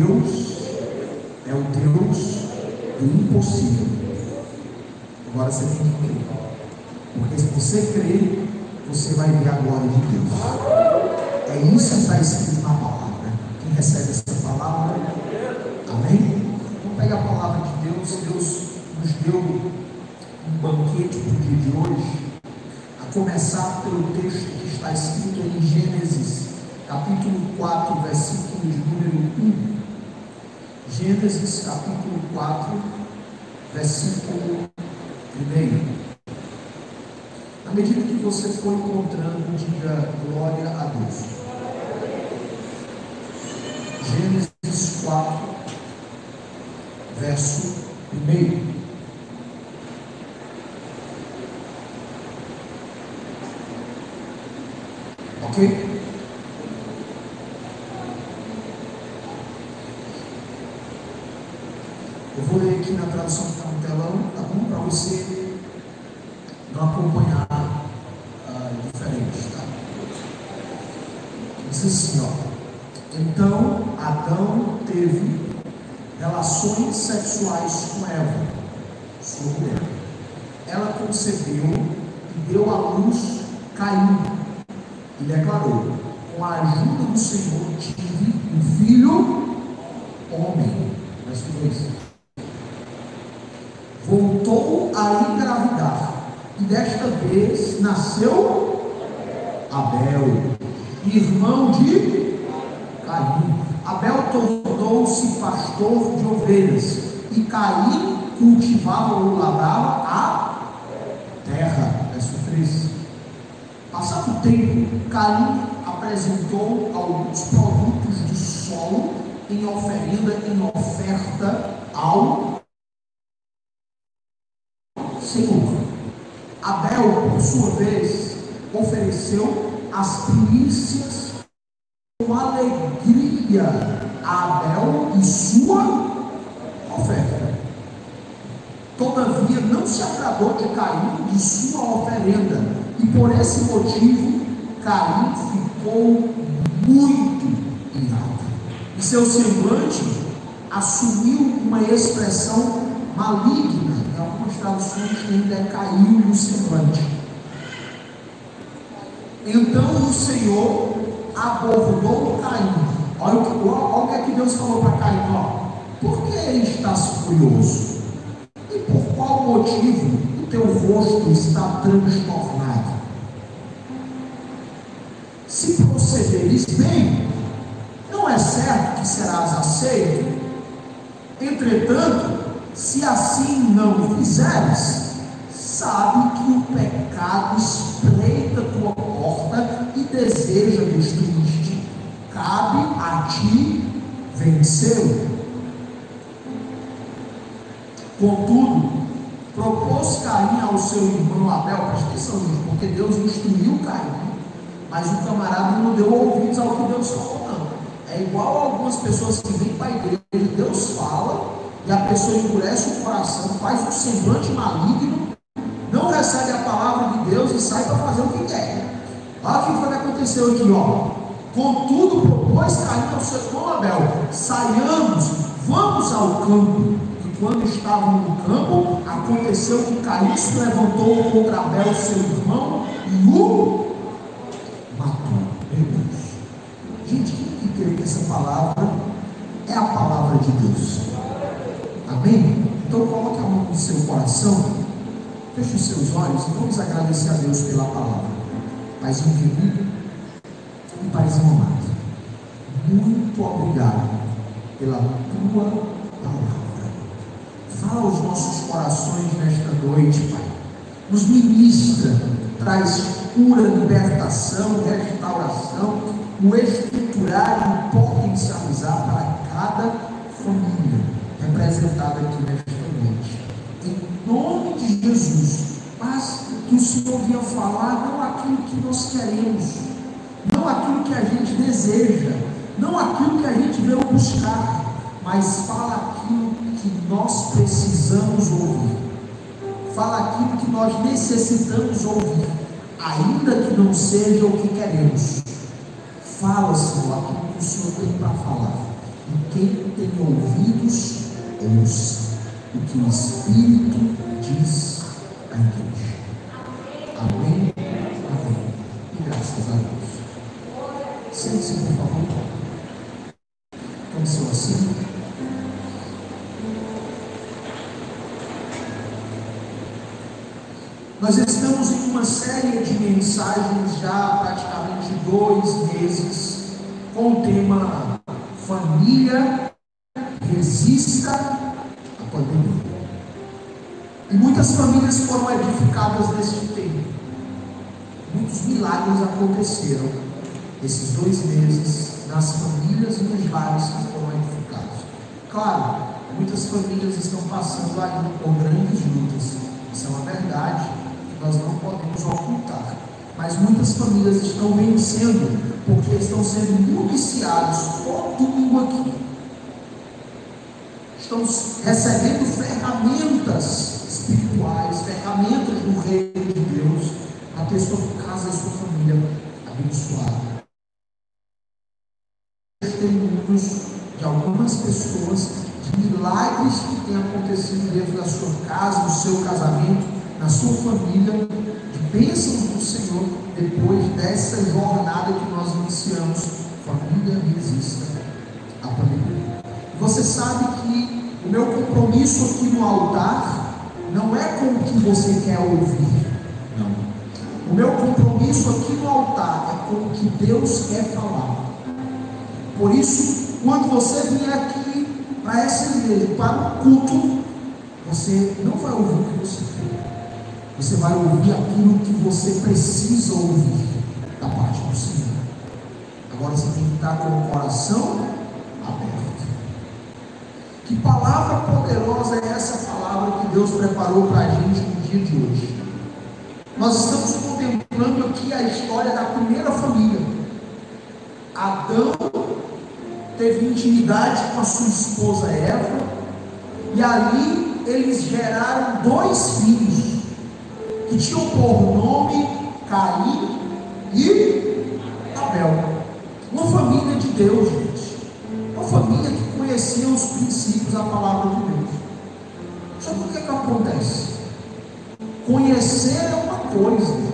Deus é o Deus do impossível. Agora você tem que crer. Porque se você crer, você vai ver a glória de Deus. É isso que está escrito na palavra. Quem recebe essa palavra, amém? Vamos pegar a palavra de Deus. Deus nos deu um banquete para o dia de hoje. A começar pelo texto que está escrito em Gênesis, capítulo 4, versículo de número 1. Gênesis, capítulo 4, versículo 1. À medida que você for encontrando, diga glória a Deus. Gênesis 4, verso 1. Ok? Eu vou ler aqui na tradução que está no telão, tá bom? Para você não acompanhar ah, diferente, tá? Diz assim, ó. Então Adão teve relações sexuais com Eva, sua mulher. Ela concebeu e deu à luz Caim e declarou: Com a ajuda do Senhor tive um filho homem. Verso 2. Voltou a engravidar e desta vez nasceu Abel, irmão de Caim. Abel tornou-se pastor de ovelhas e Caim cultivava ou lavrava a terra. Verso 13. Passado o tempo, Caim apresentou alguns produtos do solo em oferenda, em oferta ao Senhor. Abel, por sua vez, ofereceu as primícias com alegria Abel e sua oferta. Todavia não se agradou de Caim de sua oferenda, e por esse motivo Caim ficou muito irado. E seu semblante assumiu uma expressão maligna, em algumas traduções ainda é caiu no semblante. Então o Senhor abordou Caim. Olha o que, olha o que, é que Deus falou para Caim: ó, por que estás furioso? E por qual motivo o teu rosto está transtornado? Se procederes bem, não é certo que serás aceito. Entretanto, se assim não fizeres, sabe que o pecado espreita tua porta deseja destruir-te. Cabe a ti vencê-lo. Contudo, propôs Caim ao seu irmão Abel, presta atenção, gente, porque Deus instruiu Caim, mas o camarada não deu ouvidos ao que Deus falou, não. É igual algumas pessoas que vêm para a igreja, Deus fala, e a pessoa endurece o coração, faz um semblante maligno, não recebe a palavra de Deus e sai para fazer o que quer. Olha o que foi que aconteceu aqui, ó. Contudo, propôs Caim ao seu irmão Abel: saiamos, vamos ao campo. E quando estavam no campo, aconteceu que Caim se levantou contra Abel, seu irmão, e o matou. Gente, quem que crê que essa palavra é a palavra de Deus? Amém? Então coloque a mão no seu coração, feche os seus olhos e vamos agradecer a Deus pela palavra. Paizinho querido e Paizinho amado, muito obrigado pela tua palavra. Fala aos nossos corações nesta noite, Pai. Nos ministra, traz cura, libertação, restauração, o estruturar e potencializar para cada família representada aqui nesta noite. Em nome de Jesus, mas que o Senhor vinha falar não que nós queremos, não aquilo que a gente deseja, não aquilo que a gente veio buscar, mas fala aquilo que nós precisamos ouvir. Fala aquilo que nós necessitamos ouvir, ainda que não seja o que queremos. Fala, Senhor, aquilo que o Senhor tem para falar. E quem tem ouvidos, ouça o que o Espírito diz à igreja. Amém? A Deus. Sente-se, por favor. Aconteceu assim. Nós estamos em uma série de mensagens já há praticamente dois meses com o tema Família resista à pandemia. E muitas famílias foram edificadas neste tempo. Muitos milagres aconteceram esses dois meses nas famílias e nos lares que foram edificados. Claro, muitas famílias estão passando ainda por grandes lutas. Isso é uma verdade que nós não podemos ocultar. Mas muitas famílias estão vencendo porque estão sendo municiados todo domingo aqui. Estão recebendo ferramentas espirituais, ferramentas do reino de Deus, para ter sua casa e sua família abençoada. Testemunhos de algumas pessoas de milagres que têm acontecido dentro da sua casa, no seu casamento, na sua família, de bênçãos do Senhor, depois dessa jornada que nós iniciamos, família resista à pandemia. Você sabe que o meu compromisso aqui no altar não é com o que você quer ouvir. Não. O meu compromisso aqui no altar é com o que Deus quer falar. Por isso, quando você vier aqui para essa igreja, para o culto, você não vai ouvir o que você quer. Você vai ouvir aquilo que você precisa ouvir da parte do Senhor. Agora você tem que estar com o coração aberto. Que palavra poderosa é essa palavra que Deus preparou para a gente no dia de hoje. Nós estamos aqui a história da primeira família. Adão teve intimidade com a sua esposa Eva, e ali eles geraram dois filhos, que tinham por nome Caim e Abel. Uma família de Deus, gente. Uma família que conhecia os princípios da palavra de Deus. Só que o que, é que acontece? Conhecer é uma coisa,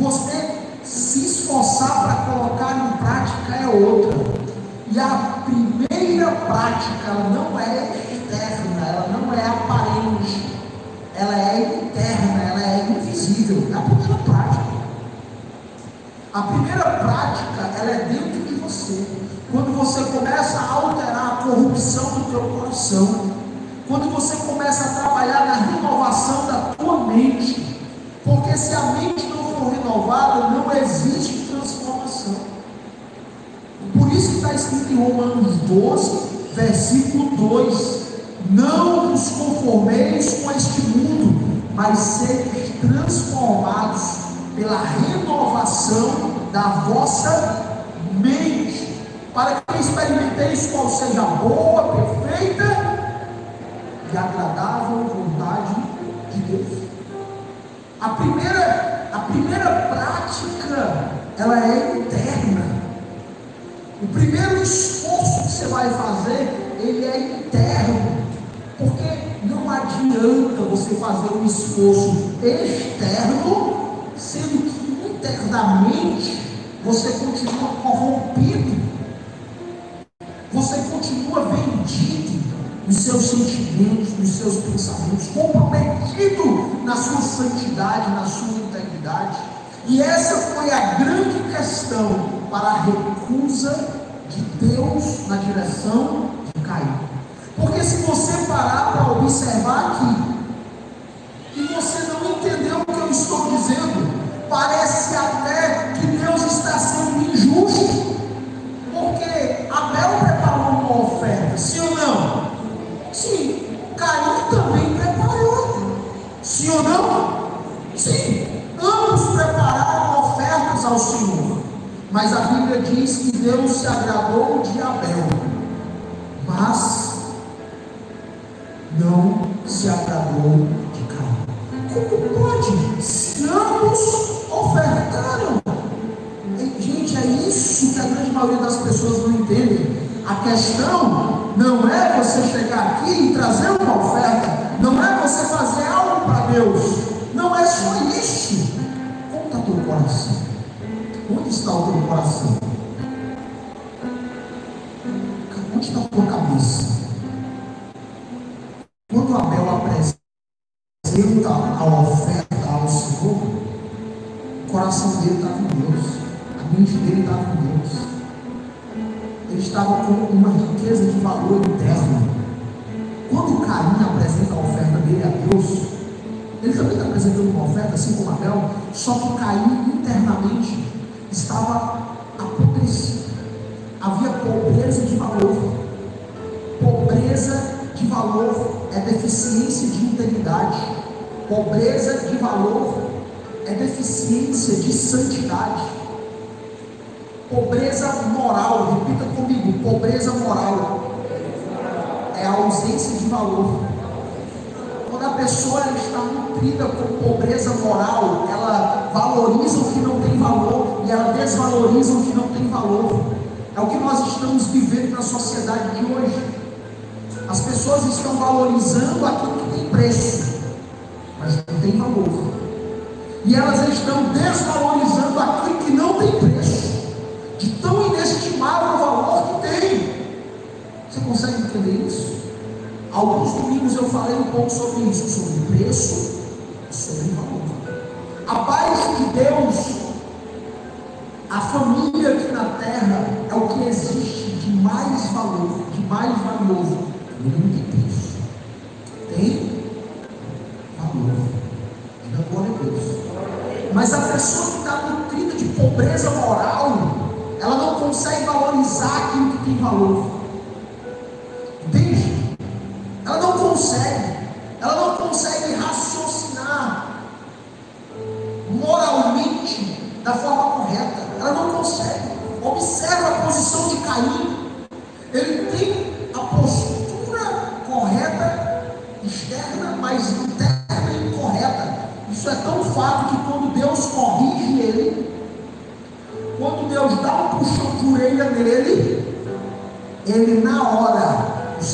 você se esforçar para colocar em prática é outra. E a primeira prática, ela não é externa, ela não é aparente, ela é interna, ela é invisível. É a primeira prática. A primeira prática, ela é dentro de você. Quando você começa a alterar a corrupção do teu coração, quando você começa a trabalhar na renovação da tua mente, porque se a mente não não existe transformação. Por isso está escrito em Romanos 12, versículo 2: Não vos conformeis com este mundo, mas sede transformados pela renovação da vossa mente, para que experimenteis qual seja a boa, perfeita e agradável vontade de Deus. A primeira, primeira prática, ela é interna. O primeiro esforço que você vai fazer, ele é interno. Porque não adianta você fazer um esforço externo, sendo que internamente você continua corrompido. Você continua vendido nos seus sentimentos, nos seus pensamentos, comprometido na sua santidade, na sua integridade. E essa foi a grande questão para a recusa de Deus na direção de Caim. Porque se você parar para observar aqui, e você não entendeu o que eu estou dizendo, parece até Mas a Bíblia diz que Deus se agradou de Abel, mas não se agradou de Caim. Como pode? Se ambos ofertaram. Gente, é isso que a grande maioria das pessoas não entendem. A questão não é você chegar aqui e trazer uma oferta, não é você fazer algo para Deus, não é só isso. Está teu coração? Está o teu coração? Onde está a tua cabeça? Quando Abel apresenta a oferta ao Senhor, o coração dele estava em Deus, a mente dele estava em Deus ele estava com uma riqueza de valor interno. Quando Caim apresenta a oferta dele a Deus, ele também está apresentando uma oferta, assim como Abel, só que Caim estava apodrecido. Havia pobreza de valor. Pobreza de valor é deficiência de integridade. Pobreza de valor é deficiência de santidade. Pobreza moral, repita comigo: pobreza moral é a ausência de valor. Quando a pessoa está nutrida com pobreza moral, ela valoriza o que não tem valor ela desvaloriza o que não tem valor. É o que nós estamos vivendo na sociedade de hoje. As pessoas estão valorizando aquilo que tem preço, mas não tem valor. E elas estão desvalorizando aquilo que não tem preço de tão inestimável valor que tem. Você consegue entender isso? Alguns domingos eu falei um pouco sobre isso, sobre preço e sobre valor. Abaixo de Deus, a família aqui na terra é o que existe de mais valor, de mais valioso. Não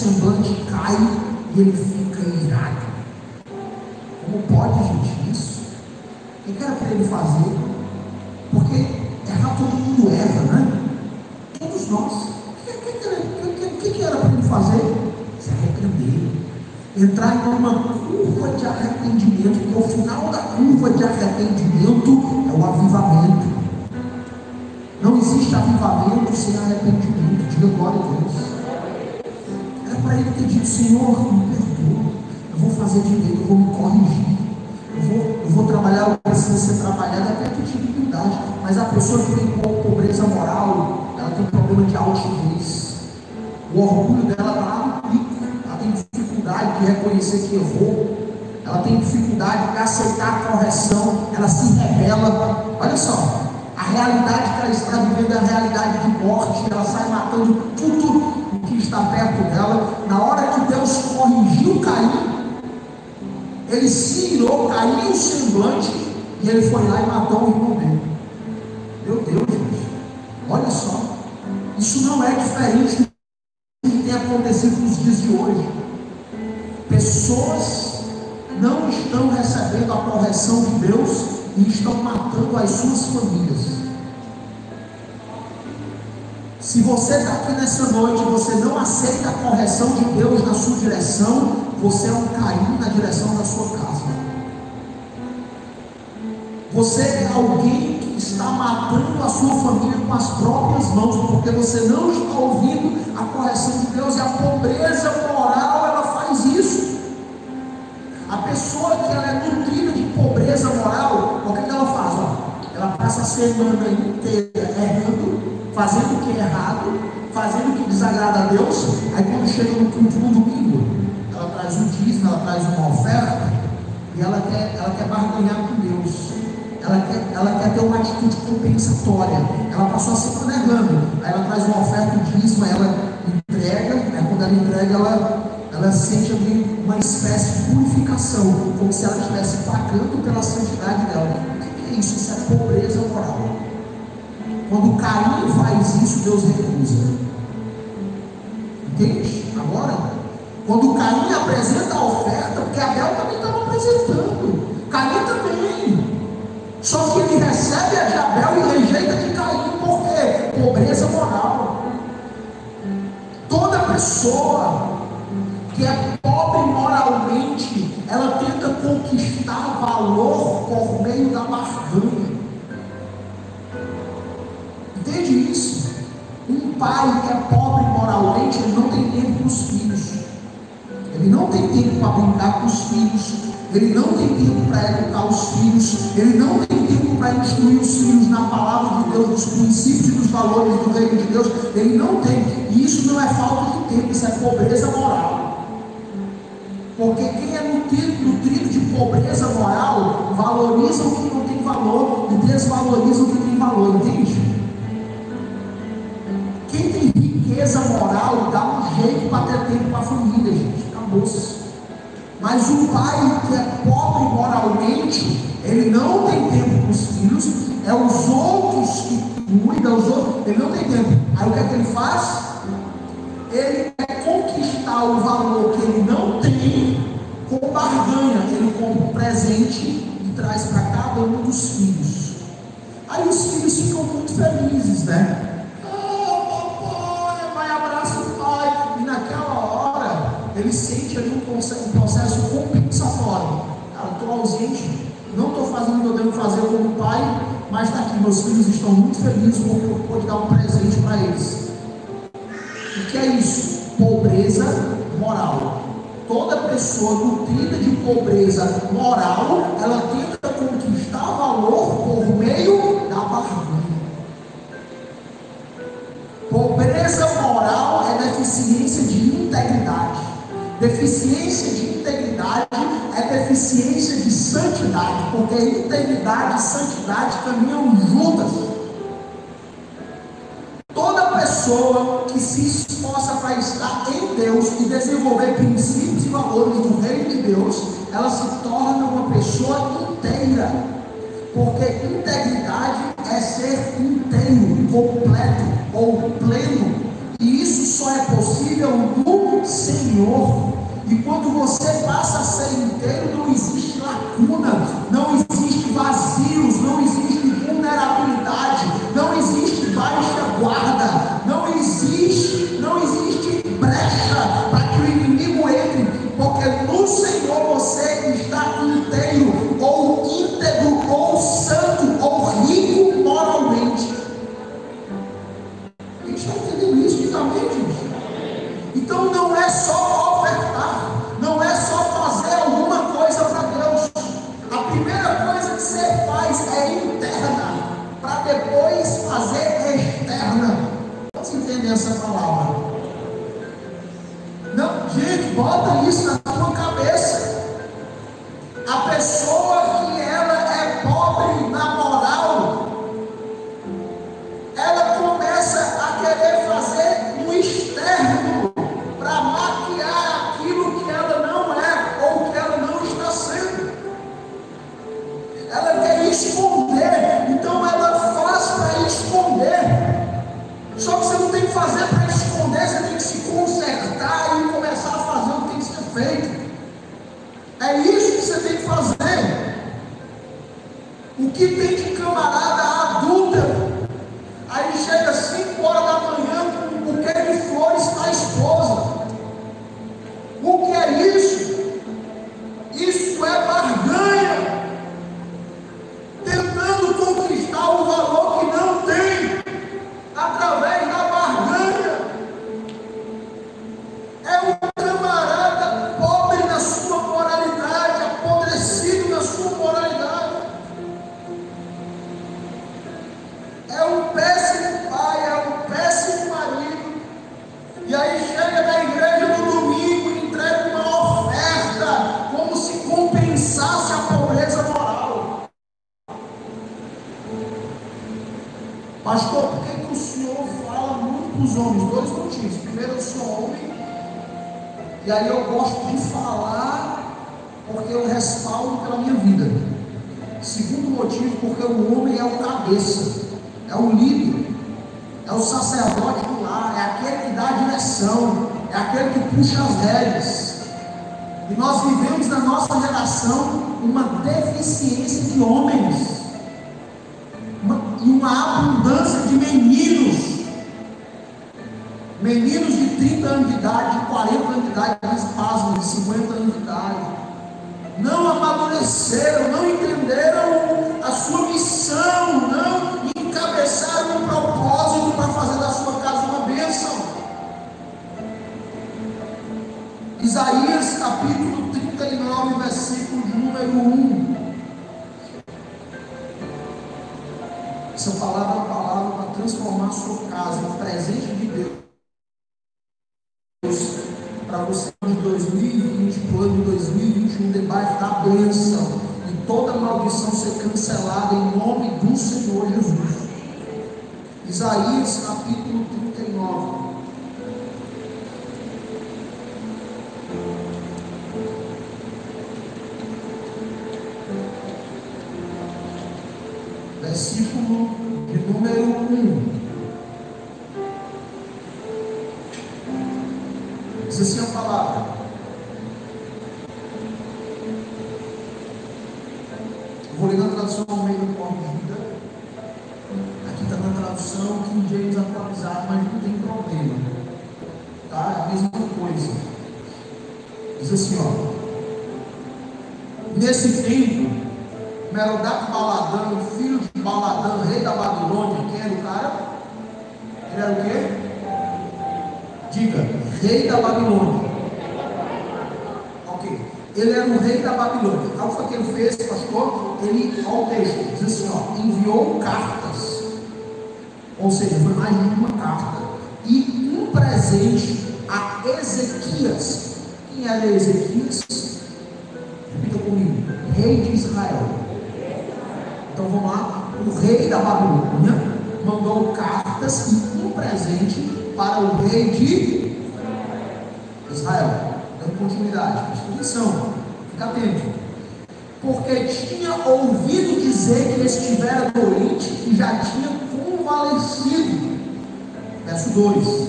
semblante cai e ele fica irado. Como pode, gente, isso? O que era para ele fazer? Porque errar todo mundo erra, né? Todos nós. O que, que, era para ele fazer? Se arrepender. Entrar em uma curva de arrependimento, porque o final da curva de arrependimento é o avivamento. Não existe avivamento sem arrependimento. Diga glória a Deus. Para ele ter dito, Senhor, me perdoa. Eu vou fazer direito, eu vou me corrigir. Eu vou, eu vou trabalhar o que precisa ser trabalhado até ter dignidade. Mas a pessoa que tem pobreza moral, ela tem problema de altivez. O orgulho dela está lá no pico. Ela tem dificuldade de reconhecer que errou. Ela tem dificuldade de aceitar a correção. Ela se rebela. Olha só, a realidade que ela está vivendo é a realidade de morte, ela sai matando tudo que está perto dela. Na hora que Deus corrigiu Caim, ele se irou, caiu o semblante e ele foi lá e matou o irmão dele. Meu Deus, gente, olha só, isso não é diferente do que tem acontecido nos dias de hoje. Pessoas não estão recebendo a correção de Deus e estão matando as suas famílias. Se você está aqui nessa noite e você não aceita a correção de Deus na sua direção, você é um Caim na direção da sua casa. Você é alguém que está matando a sua família com as próprias mãos, porque você não está ouvindo a correção de Deus e a pobreza moral ela faz isso. A pessoa que ela é nutrida de pobreza moral, o que, ela faz? Ó? Ela passa a semana inteira fazendo o que é errado, fazendo o que desagrada a Deus, aí quando chega no no domingo, ela traz um dízimo, ela traz uma oferta, e ela quer, ela quer barganhar com Deus. Ela quer, ela quer ter uma atitude compensatória. Ela passou a semana errando. Aí ela traz uma oferta, um dízimo, ela entrega, né? quando ela entrega, ela, ela sente ali uma espécie de purificação, como se ela estivesse pagando pela santidade dela. O que é isso? Isso é pobreza moral. Quando Caim faz isso, Deus recusa. Entende? Agora, quando Caim apresenta a oferta, porque Abel também estava apresentando, Caim também. Só que ele recebe a de Abel e rejeita de Caim, por quê? Pobreza moral. Toda pessoa que é pobre moralmente, ela tenta conquistar valor por meio da barganha. Pai que é pobre moralmente, ele não tem tempo para os filhos. Ele não tem tempo para brincar com os filhos. Ele não tem tempo para educar os filhos. Ele não tem tempo para instruir os filhos na palavra de Deus, nos princípios e nos valores do reino de Deus. Ele não tem. E isso não é falta de tempo, isso é pobreza moral. Porque quem é nutrido, de pobreza moral valoriza o que não tem valor e desvaloriza o que tem valor, entende? Moral dá um jeito para ter tempo para a família, gente. Acabou-se. Mas o pai que é pobre moralmente, ele não tem tempo para os filhos, é os outros que cuidam, os outros, ele não tem tempo. Aí o que é que ele faz? Ele quer conquistar o valor que ele não tem com barganha. Ele compra um presente e traz para cada um dos filhos. Aí os filhos ficam muito felizes, né? Ele sente ali um processo, compensatório. Cara, estou ausente, não estou fazendo o que eu devo fazer como pai, mas está aqui, meus filhos estão muito felizes porque eu pude dar um presente para eles. O que é isso? Pobreza moral. Toda pessoa nutrida de pobreza moral, ela tenta conquistar valor por meio da barganha. Pobreza moral é deficiência de integridade. Deficiência de integridade é deficiência de santidade, porque integridade e santidade caminham juntas. Toda pessoa que se esforça para estar em Deus e desenvolver princípios e valores do reino de Deus, ela se torna uma pessoa inteira. Porque integridade é ser inteiro, completo ou pleno. E isso só é possível no Senhor. E quando você passa a ser inteiro, não existe lacuna, não existe Essa palavra uma palavra para transformar a sua casa em presente de Deus para você em 2020, para o ano de 2021, debaixo da bênção e toda maldição ser cancelada em nome do Senhor Jesus. Isaías capítulo 39. Nesse tempo, Merodach Baladão, filho de Baladão, rei da Babilônia, quem era o cara? Ele era o quê? Diga, rei da Babilônia. Ok. Ele era o rei da Babilônia. Qual foi que ele fez, pastor? Ele, olha o texto, diz assim, ó, enviou cartas. Ou seja, foi mais de uma carta. E um presente a Ezequias. Quem era Ezequias? Então vamos lá. O rei da Babilônia mandou cartas e um presente para o rei de Israel. Dando continuidade. Presta atenção. Fica atento. Porque tinha ouvido dizer que estivera doente e já tinha convalescido. Verso 2.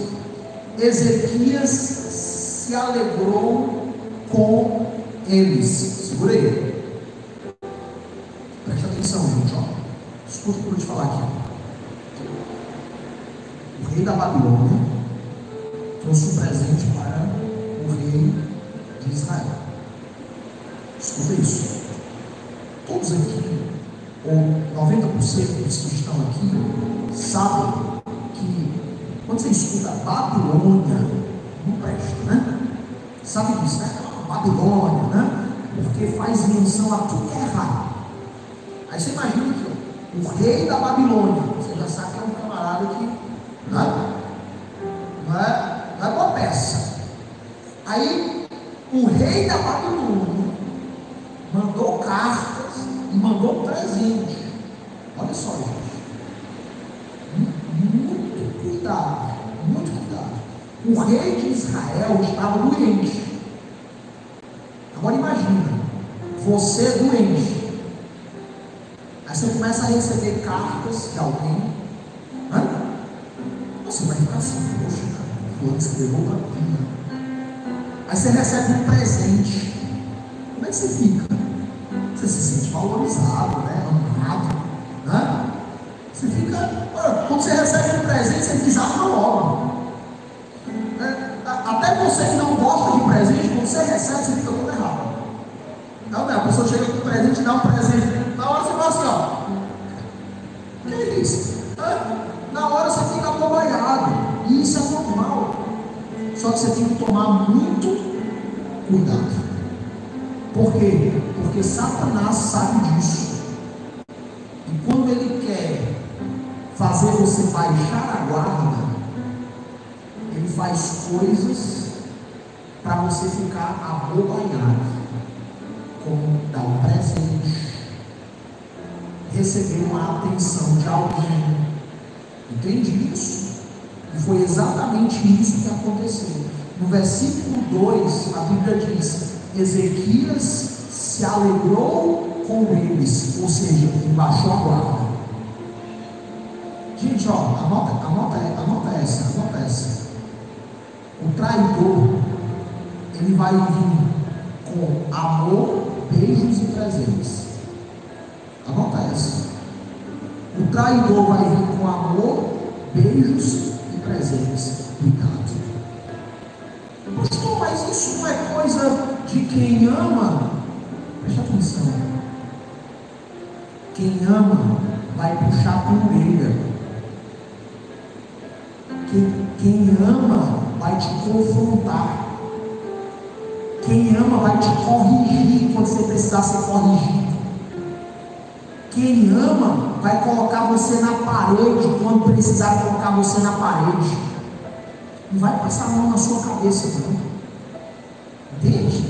Ezequias se alegrou com eles. Segura aí. Escuta o que eu vou te falar aqui. O rei da Babilônia trouxe um presente para o rei de Israel. Escuta isso. Todos aqui, ou 90% dos que estão aqui, sabem que quando você escuta Babilônia, não presta, né? Sabe disso, né? Babilônia, né? Porque faz menção a tudo é errado. Aí você imagina que o rei da Babilônia, você já sabe que é um camarada que não é, não é, não é boa peça. Aí o rei da Babilônia mandou cartas e mandou presente. Olha só, gente. Muito cuidado, muito cuidado. O rei de Israel estava doente. Agora imagina, você doente. Aí você começa a receber cartas de alguém. Né? Você vai ficar assim, poxa, fulano escreveu para mim. Aí você recebe um presente. Como é que você fica? Você se sente valorizado, né? Amado. Né? Você fica. Quando você recebe um presente, você desarma logo. Né? Até você que não gosta de presente, quando você recebe, você fica todo errado. Não, não, a pessoa chega com um presente e dá um presente. É? Na hora você fica abobanhado. E isso é normal. Só que você tem que tomar muito cuidado. Por quê? Porque Satanás sabe disso. E quando ele quer fazer você baixar a guarda, ele faz coisas para você ficar abobanhado. Como dar um presente, receber uma atenção de alguém. Entende isso? E foi exatamente isso que aconteceu. No versículo 2, a Bíblia diz: Ezequias se alegrou com eles, ou seja, embaixou a guarda. Gente, ó, anota, anota, anota essa, anota essa. O traidor, ele vai vir com amor, beijos e presentes. Anota essa. O traidor vai vir com amor, beijos e presentes. Obrigado. Pastor, mas isso não é coisa de quem ama? Preste atenção. Quem ama vai puxar a orelha. Quem, quem ama vai te confrontar. Quem ama vai te corrigir quando você precisar ser corrigido. Quem ama vai colocar você na parede quando precisar colocar você na parede. Não vai passar a mão na sua cabeça, não. Entende?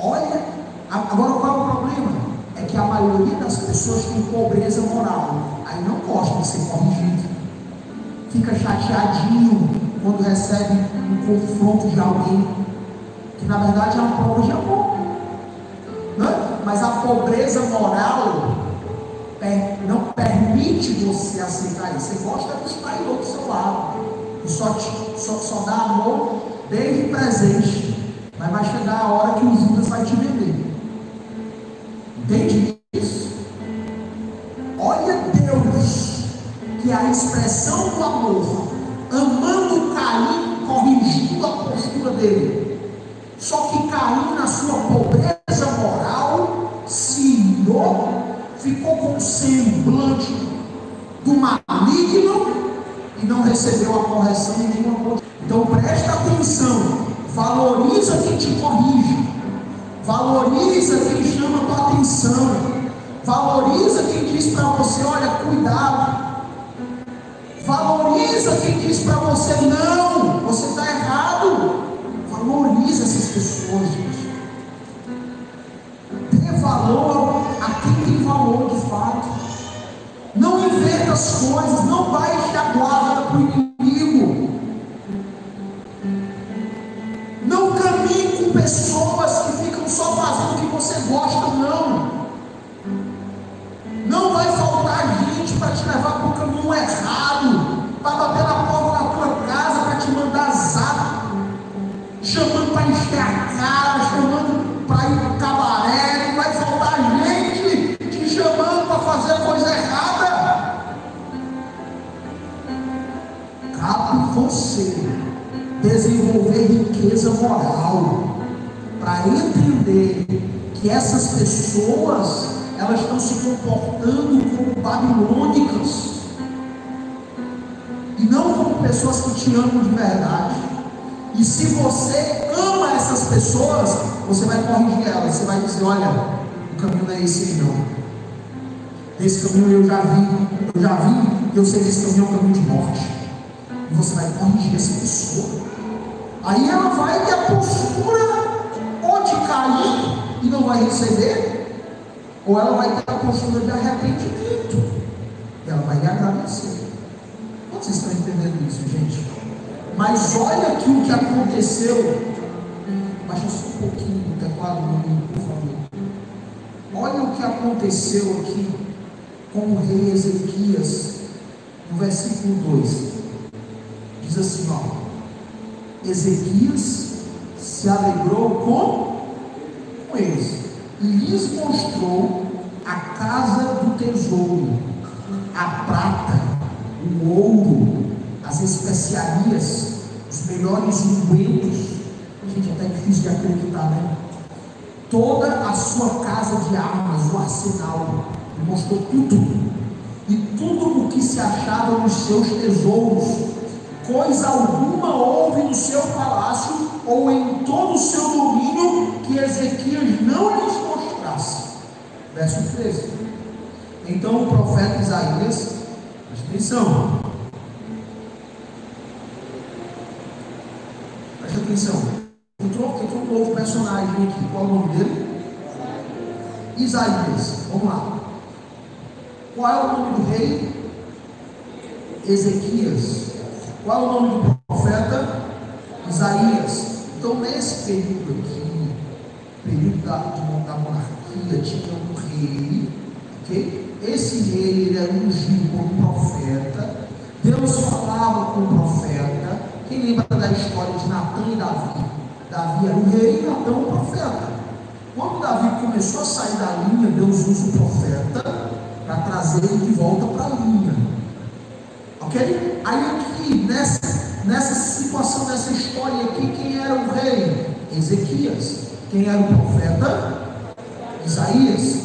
Olha, agora qual é o problema? É que a maioria das pessoas tem pobreza moral. Aí não gosta de ser corrigido. Fica chateadinho quando recebe um confronto de alguém. Que na verdade é uma prova de amor. Né? Mas a pobreza moral não permite você aceitar isso. Você gosta de estar do seu lado. E só, te, só, só dá amor desde presente. Mas vai chegar a hora que o Judas vai te vender. Entende isso? Olha Deus, que a expressão do amor, amando riqueza moral para entender que essas pessoas elas estão se comportando como babilônicas e não como pessoas que te amam de verdade. E se você ama essas pessoas, você vai corrigir elas, você vai dizer, olha, o caminho não é esse não. Esse caminho eu já vi, eu já vi, eu sei que esse caminho é um caminho de morte. E você vai corrigir essa pessoa. Aí ela vai ter a postura cair e não vai receber, ou ela vai ter a postura de arrependimento, ela vai agradecer. Vocês estão entendendo isso, gente? Mas olha aqui o que aconteceu. Baixa só um pouquinho o teclado por favor. Olha o que aconteceu aqui com o rei Ezequias, no versículo 2. Diz assim, ó. Ezequias se alegrou com com eles e lhes mostrou a casa do tesouro, a prata, o ouro, as especiarias, os melhores ungüentos. Gente, é até difícil de acreditar, né? Toda a sua casa de armas, o arsenal, mostrou tudo. E tudo o que se achava nos seus tesouros, coisa alguma houve no seu palácio ou em todo o seu domínio que Ezequias não lhes mostrasse. Verso 13. Então o profeta Isaías, presta atenção, presta atenção, entrou, entrou um novo personagem aqui, qual é o nome dele? Isaías, vamos lá. Qual é o nome do rei? Ezequias. Qual o nome do profeta? Isaías. Então, nesse período aqui, período da, da monarquia, tinha um rei, ok? Esse rei ele era ungido como profeta. Deus falava com o profeta. Quem lembra da história de Natan e Davi? Davi era o rei e Natan o profeta. Quando Davi começou a sair da linha, Deus usa o profeta para trazer ele de volta para a linha. Ok? Aí aqui, nessa, nessa situação, nessa história aqui, quem era o rei? Ezequias. Quem era o profeta? Isaías.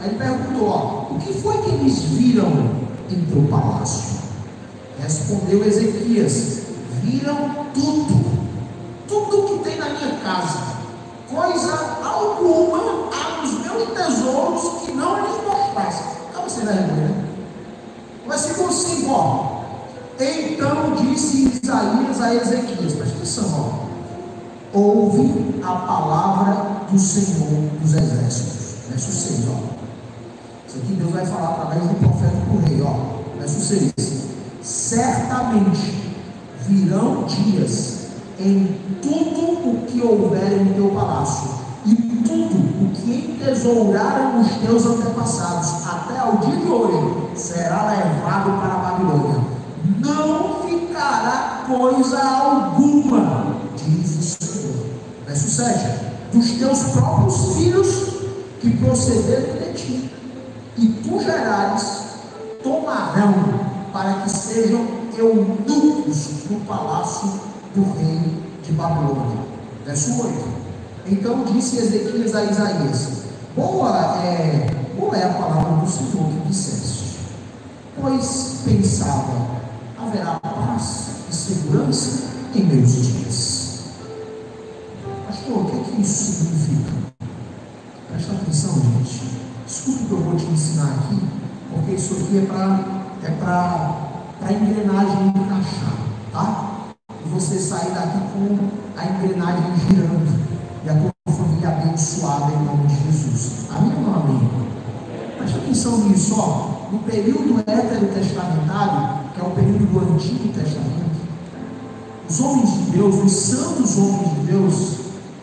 Aí ele perguntou: ó, o que foi que eles viram em teu palácio? Respondeu Ezequias: viram tudo, tudo que tem na minha casa, coisa alguma há nos meus tesouros que não lhes mostrasse. Acaba sendo vergonha, né? Versículo 5, ó. Então disse Isaías a Ezequias, presta atenção, ó. Ouve a palavra do Senhor dos Exércitos. Verso 6, ó. Isso aqui Deus vai falar através do profeta para o rei, ó. Verso 6. Certamente virão dias em tudo o que houver em teu palácio, e tudo o que entesouraram os teus antepassados, até ao dia de hoje, será levado para a Babilônia. Não ficará coisa alguma, diz o Senhor. Verso 7: Dos teus próprios filhos que procederem de ti, e tu gerares, tomarão para que sejam eunucos no palácio do rei de Babilônia. Verso 8. Então disse Ezequias a Isaías: Boa é, boa é a palavra do Senhor que disseste, pois pensava, haverá paz e segurança em meus dias. Pastor, o que, é que isso significa? Presta atenção, gente. Escuta o que eu vou te ensinar aqui, porque isso aqui é para é para engrenagem encaixar, tá? E você sair daqui com a engrenagem girando e a tua família abençoada em nome de Jesus. Amém ou não amém? Presta atenção nisso, ó. No período heterotestamentário, que é o período do Antigo Testamento, os homens de Deus, os santos homens de Deus,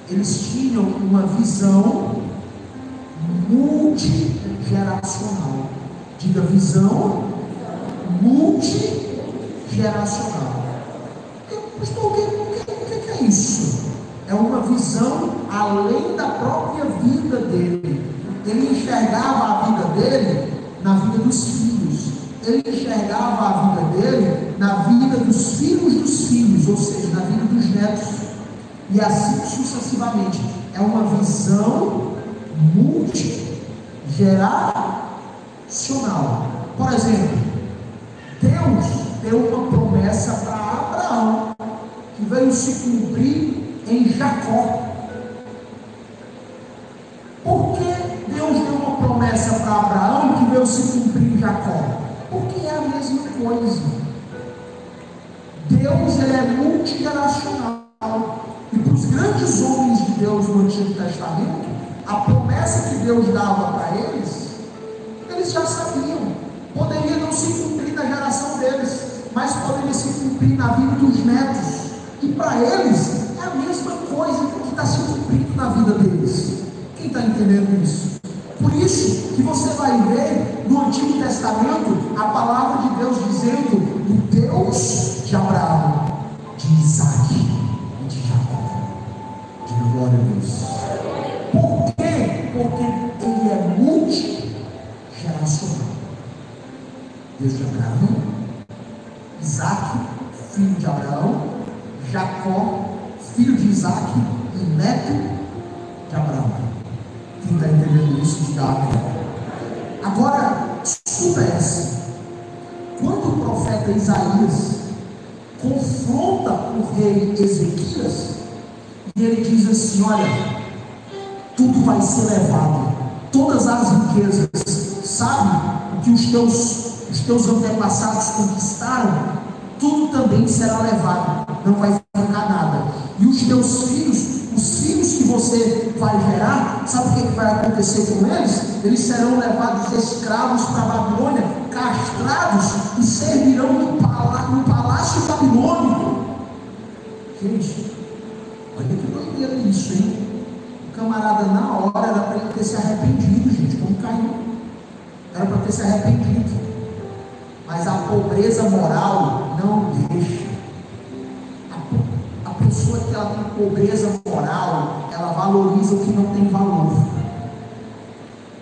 eles tinham uma visão multigeracional. Diga visão multigeracional. Pastor, o que, o, que, o que é isso? É uma visão além da própria vida dele. Ele enxergava a vida dele na vida dos filhos. Ele enxergava a vida dele na vida dos filhos dos filhos, ou seja, na vida dos netos. E assim sucessivamente. É uma visão multigeracional. Por exemplo, Deus deu uma promessa para Abraão, que veio se cumprir em Jacó. Por que Deus deu uma promessa para Abraão que veio se cumprir em Jacó? Porque é a mesma coisa. Deus ele é multigeracional. E para os grandes homens de Deus no Antigo Testamento, a promessa que Deus dava para eles, eles já sabiam. Poderia não se cumprir na geração deles, mas poderia se cumprir na vida dos netos. E para eles é a mesma coisa que está se cumprindo na vida deles. Quem está entendendo isso? Por isso que você vai ver no Antigo Testamento a palavra de Deus dizendo o Deus de Abraão, de Isaac e de Jacó. Diga glória a Deus. Isaac e neto de Abraão. Quem está entendendo isso, diga amém. Agora, escuta essa. Quando o profeta Isaías confronta o rei Ezequias, e ele diz assim: Olha, tudo vai ser levado, todas as riquezas, sabe o que os teus, os teus antepassados conquistaram, tudo também será levado, não vai ficar nada. Teus filhos, os filhos que você vai gerar, sabe o que vai acontecer com eles? Eles serão levados escravos para a Babilônia, castrados e servirão no, no palácio babilônico. Gente, olha que doideira isso, hein? O camarada, na hora, era para ele ter se arrependido, gente, como caiu. Era para ter se arrependido. Mas a pobreza moral não deixa. Pobreza moral, ela valoriza o que não tem valor.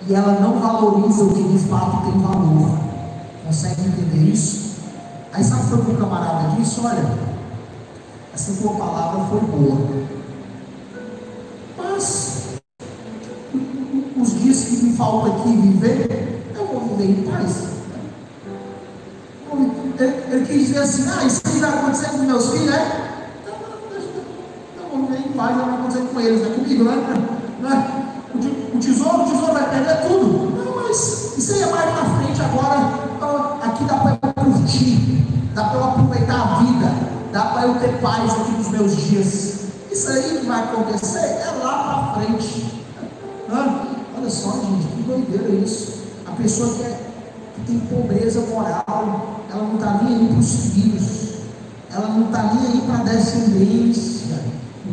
E ela não valoriza o que de fato tem valor. Consegue entender isso? Aí sabe o que o camarada disse? Olha, essa tua palavra foi boa. Mas os dias que me faltam aqui viver, eu vou viver em paz. Ele, quis dizer assim, ah, isso vai acontecer com meus filhos, é? Então, então não vai acontecer com eles, é comigo, né? né? O, tesouro, o tesouro vai perder tudo. Não, mas isso aí é mais na frente agora. Aqui dá para eu curtir, dá para eu aproveitar a vida, dá para eu ter paz aqui nos meus dias. Isso aí que vai acontecer é lá para frente. Olha só, gente, que doideira isso. A pessoa que é que tem pobreza moral, ela não está nem aí para os filhos, ela não está nem aí para descendência.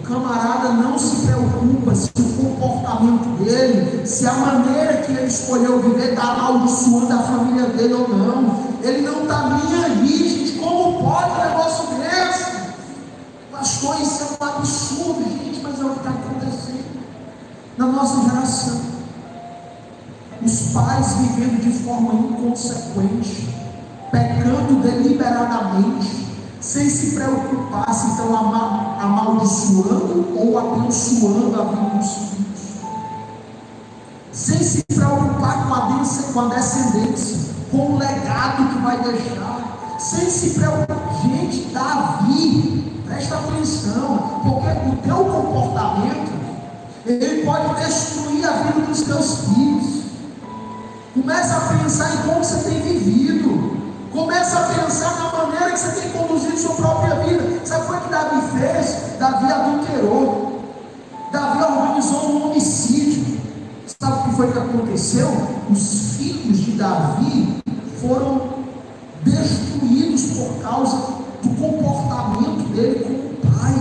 Camarada não se preocupa se o comportamento dele, se a maneira que ele escolheu viver está amaldiçoando a família dele ou não. Ele não está nem aí, gente. Como pode um negócio desse? Pastor, isso é um absurdo, gente, mas é o que está acontecendo na nossa geração os pais vivendo de forma inconsequente, pecando deliberadamente, sem se preocupar se estão amaldiçoando ou abençoando a vida dos filhos, sem se preocupar com a, com a descendência, com o legado que vai deixar, sem se preocupar. Gente, Davi, presta atenção, porque o teu comportamento ele pode destruir a vida dos teus filhos. Começa a pensar em como você tem vivido. Começa a pensar na maneira que você tem conduzido sua própria vida. Sabe o que Davi fez? Davi adulterou. Davi organizou um homicídio. Sabe o que foi que aconteceu? Os filhos de Davi foram destruídos por causa do comportamento dele com o pai.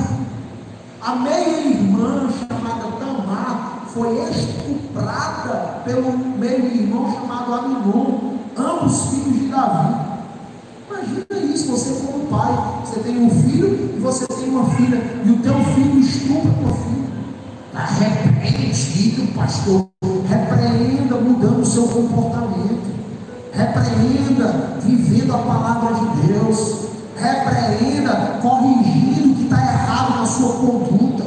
A meia-irmã chamada Tamar foi estuprada pelo meio-irmão chamado Aminon, ambos filhos de Davi. Imagina isso, você como pai, você tem um filho e você tem uma filha, e o teu filho estupra tua filha. Está pastor. Repreenda mudando o seu comportamento. Repreenda vivendo a palavra de Deus. Repreenda corrigindo o que está errado na sua conduta.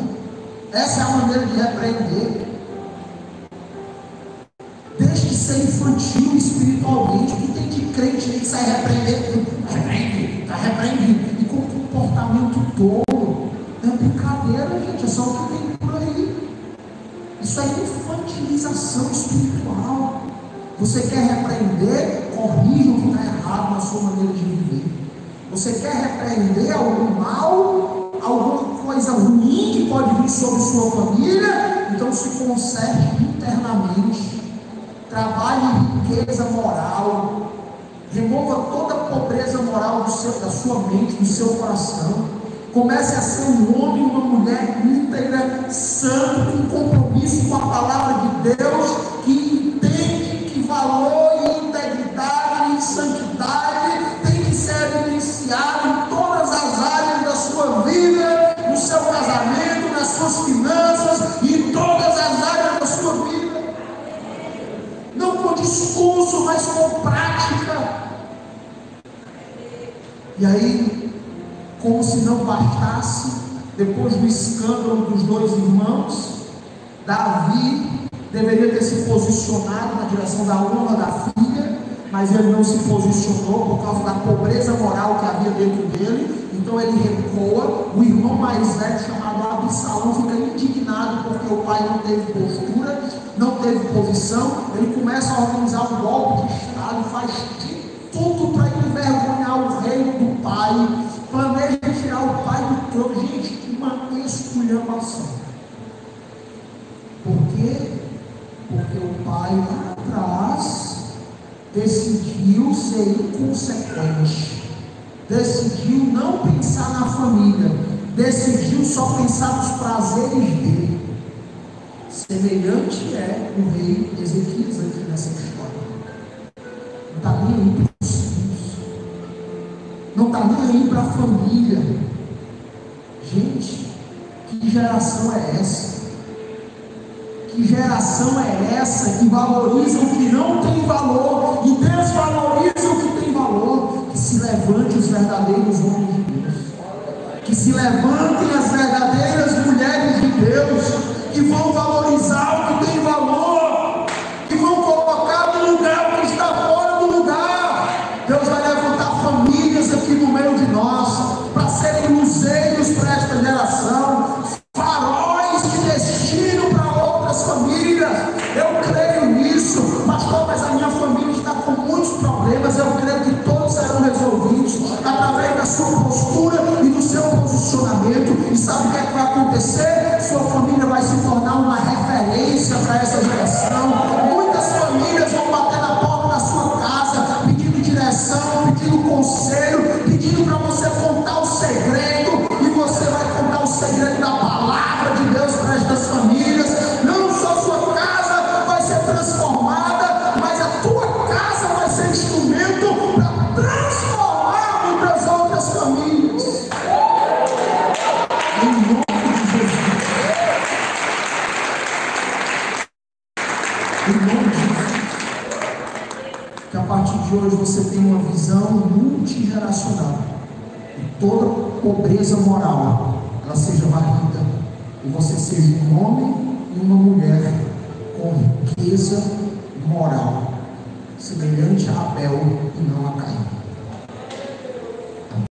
Essa é a maneira de repreender infantilização espiritual. Você quer repreender? Corrija o que está errado na sua maneira de viver. Você quer repreender algum mal, alguma coisa ruim que pode vir sobre sua família? Então se conserte internamente trabalhe riqueza moral, remova toda a pobreza moral seu, da sua mente, do seu coração. Comece a ser um homem e uma mulher íntegra, santo, com compromisso com a palavra de Deus, que entende que valor e integridade e santidade tem que ser evidenciado em todas as áreas da sua vida, no seu casamento, nas suas finanças e em todas as áreas da sua vida não com discurso, mas com prática. E aí, como se não bastasse, depois do escândalo dos dois irmãos, Davi deveria ter se posicionado na direção da honra da filha, mas ele não se posicionou por causa da pobreza moral que havia dentro dele, então ele recua, o irmão mais velho chamado Absalão fica indignado porque o pai não teve postura, não teve posição, ele começa a organizar um golpe de Estado, faz de tudo para envergonhar o reino do pai, mulher passou. Por quê? Porque o pai lá atrás decidiu ser inconsequente, decidiu não pensar na família, decidiu só pensar nos prazeres dele. Semelhante é o rei Ezequias aqui nessa história. Não está nem aí para os filhos, não está nem aí para a família. Gente, que geração é essa? Que geração é essa que valoriza o que não tem valor e desvaloriza o que tem valor? Que se levante os verdadeiros homens de Deus. Que se levantem as verdadeiras mulheres de Deus que vão valorizar o